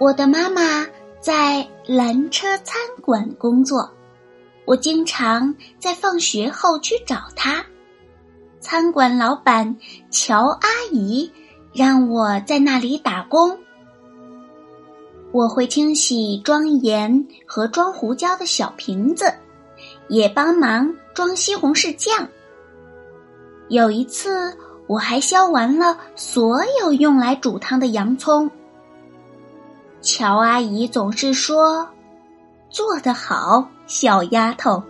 我的妈妈在蓝车餐馆工作，我经常在放学后去找她。餐馆老板乔阿姨让我在那里打工。我会清洗装盐和装胡椒的小瓶子，也帮忙装西红柿酱。有一次，我还削完了所有用来煮汤的洋葱。乔阿姨总是说：“做得好，小丫头。”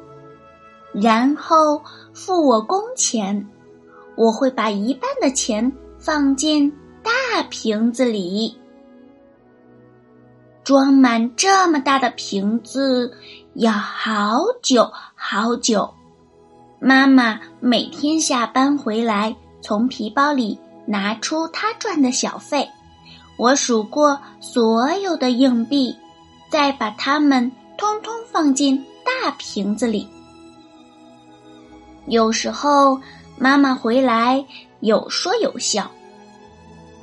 然后付我工钱，我会把一半的钱放进大瓶子里。装满这么大的瓶子要好久好久。妈妈每天下班回来，从皮包里拿出她赚的小费。我数过所有的硬币，再把它们通通放进大瓶子里。有时候妈妈回来有说有笑，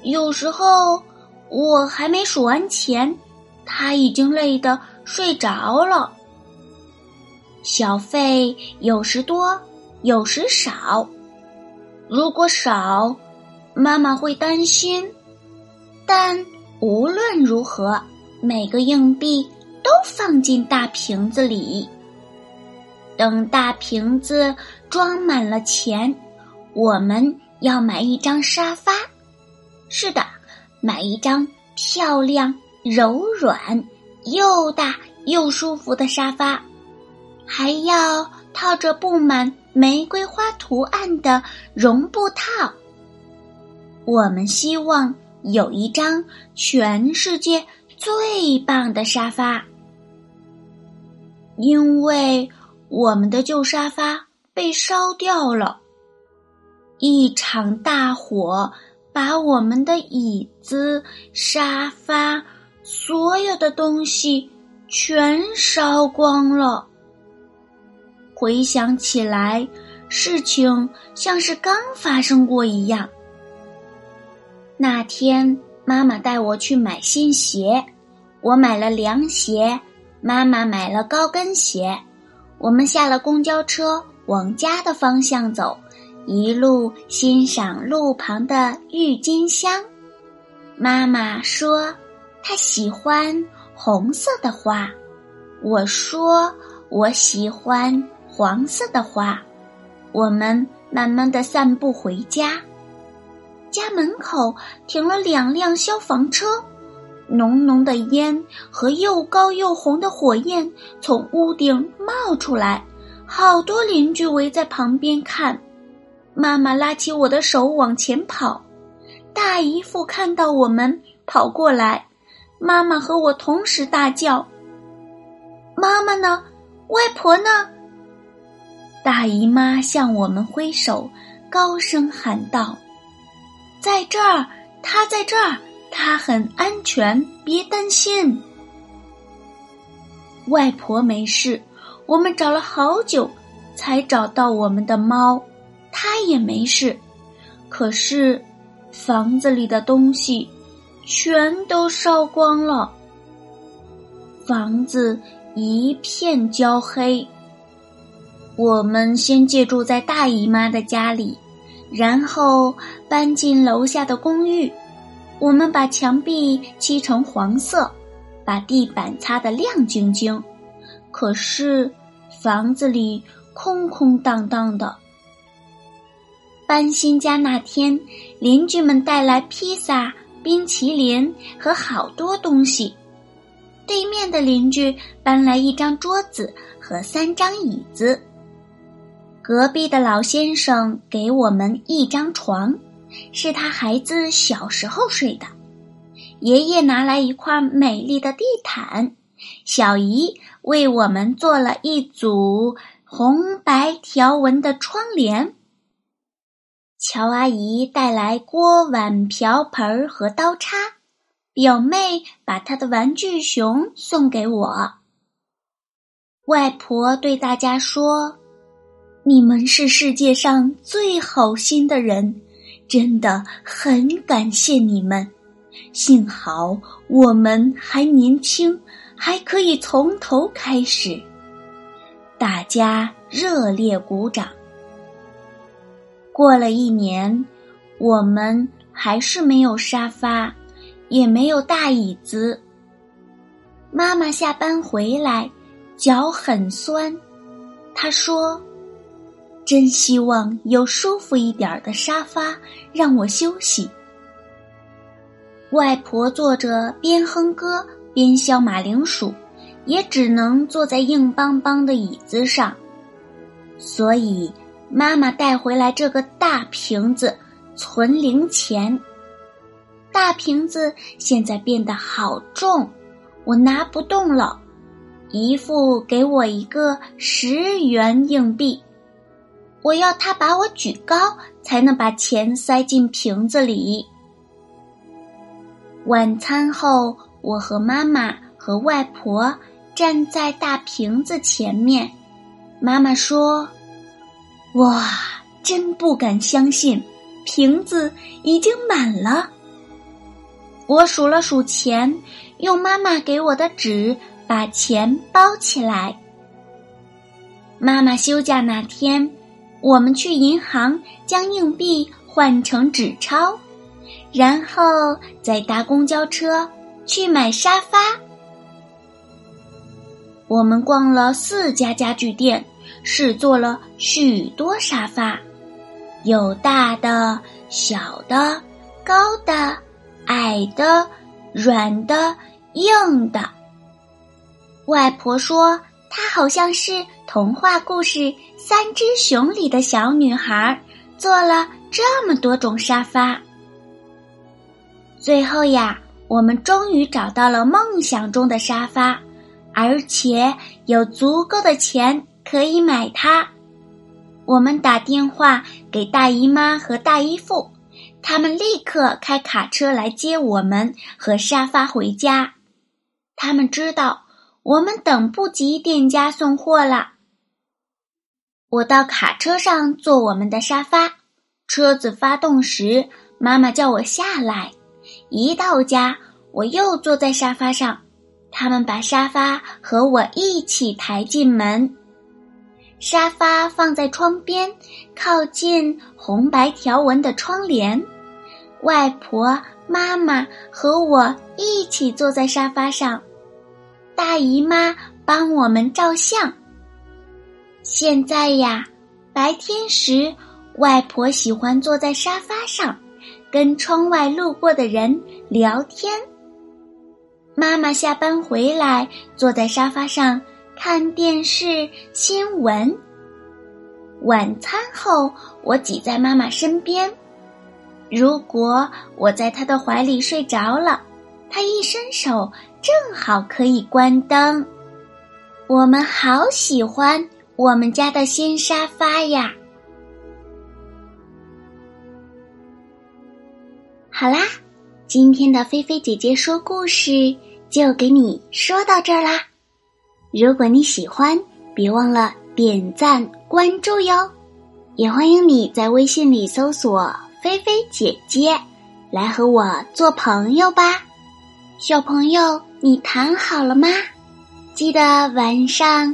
有时候我还没数完钱，她已经累得睡着了。小费有时多，有时少。如果少，妈妈会担心。但无论如何，每个硬币都放进大瓶子里。等大瓶子装满了钱，我们要买一张沙发。是的，买一张漂亮、柔软、又大又舒服的沙发，还要套着布满玫瑰花图案的绒布套。我们希望。有一张全世界最棒的沙发，因为我们的旧沙发被烧掉了。一场大火把我们的椅子、沙发，所有的东西全烧光了。回想起来，事情像是刚发生过一样。那天，妈妈带我去买新鞋，我买了凉鞋，妈妈买了高跟鞋。我们下了公交车，往家的方向走，一路欣赏路旁的郁金香。妈妈说她喜欢红色的花，我说我喜欢黄色的花。我们慢慢的散步回家。家门口停了两辆消防车，浓浓的烟和又高又红的火焰从屋顶冒出来，好多邻居围在旁边看。妈妈拉起我的手往前跑，大姨夫看到我们跑过来，妈妈和我同时大叫：“妈妈呢？外婆呢？”大姨妈向我们挥手，高声喊道。在这儿，他在这儿，他很安全，别担心。外婆没事，我们找了好久才找到我们的猫，它也没事。可是房子里的东西全都烧光了，房子一片焦黑。我们先借住在大姨妈的家里。然后搬进楼下的公寓，我们把墙壁漆成黄色，把地板擦得亮晶晶。可是房子里空空荡荡的。搬新家那天，邻居们带来披萨、冰淇淋和好多东西。对面的邻居搬来一张桌子和三张椅子。隔壁的老先生给我们一张床，是他孩子小时候睡的。爷爷拿来一块美丽的地毯，小姨为我们做了一组红白条纹的窗帘。乔阿姨带来锅碗瓢盆和刀叉，表妹把她的玩具熊送给我。外婆对大家说：“你们是世界上最好心的人，真的很感谢你们。幸好我们还年轻，还可以从头开始。”大家热烈鼓掌。过了一年，我们还是没有沙发，也没有大椅子。妈妈下班回来，脚很酸。她说：“真希望有舒服一点的沙发让我休息。”外婆坐着边哼歌边削马铃薯，也只能坐在硬邦邦的椅子上，所以。妈妈带回来这个大瓶子存零钱。大瓶子现在变得好重，我拿不动了。姨父给我一个十元硬币，我要他把我举高，才能把钱塞进瓶子里。晚餐后，我和妈妈和外婆站在大瓶子前面。妈妈说。哇，真不敢相信，瓶子已经满了。我数了数钱，用妈妈给我的纸把钱包起来。妈妈休假那天，我们去银行将硬币换成纸钞，然后再搭公交车去买沙发。我们逛了四家家具店。试做了许多沙发，有大的、小的、高的、矮的、软的、硬的。外婆说，她好像是童话故事《三只熊》里的小女孩，做了这么多种沙发。最后呀，我们终于找到了梦想中的沙发，而且有足够的钱。可以买它。我们打电话给大姨妈和大姨父，他们立刻开卡车来接我们和沙发回家。他们知道我们等不及店家送货了。我到卡车上坐我们的沙发，车子发动时，妈妈叫我下来。一到家，我又坐在沙发上，他们把沙发和我一起抬进门。沙发放在窗边，靠近红白条纹的窗帘。外婆、妈妈和我一起坐在沙发上，大姨妈帮我们照相。现在呀，白天时，外婆喜欢坐在沙发上，跟窗外路过的人聊天。妈妈下班回来，坐在沙发上。看电视新闻。晚餐后，我挤在妈妈身边。如果我在她的怀里睡着了，她一伸手，正好可以关灯。我们好喜欢我们家的新沙发呀！好啦，今天的菲菲姐姐说故事就给你说到这儿啦。如果你喜欢，别忘了点赞关注哟！也欢迎你在微信里搜索“菲菲姐姐”，来和我做朋友吧。小朋友，你躺好了吗？记得晚上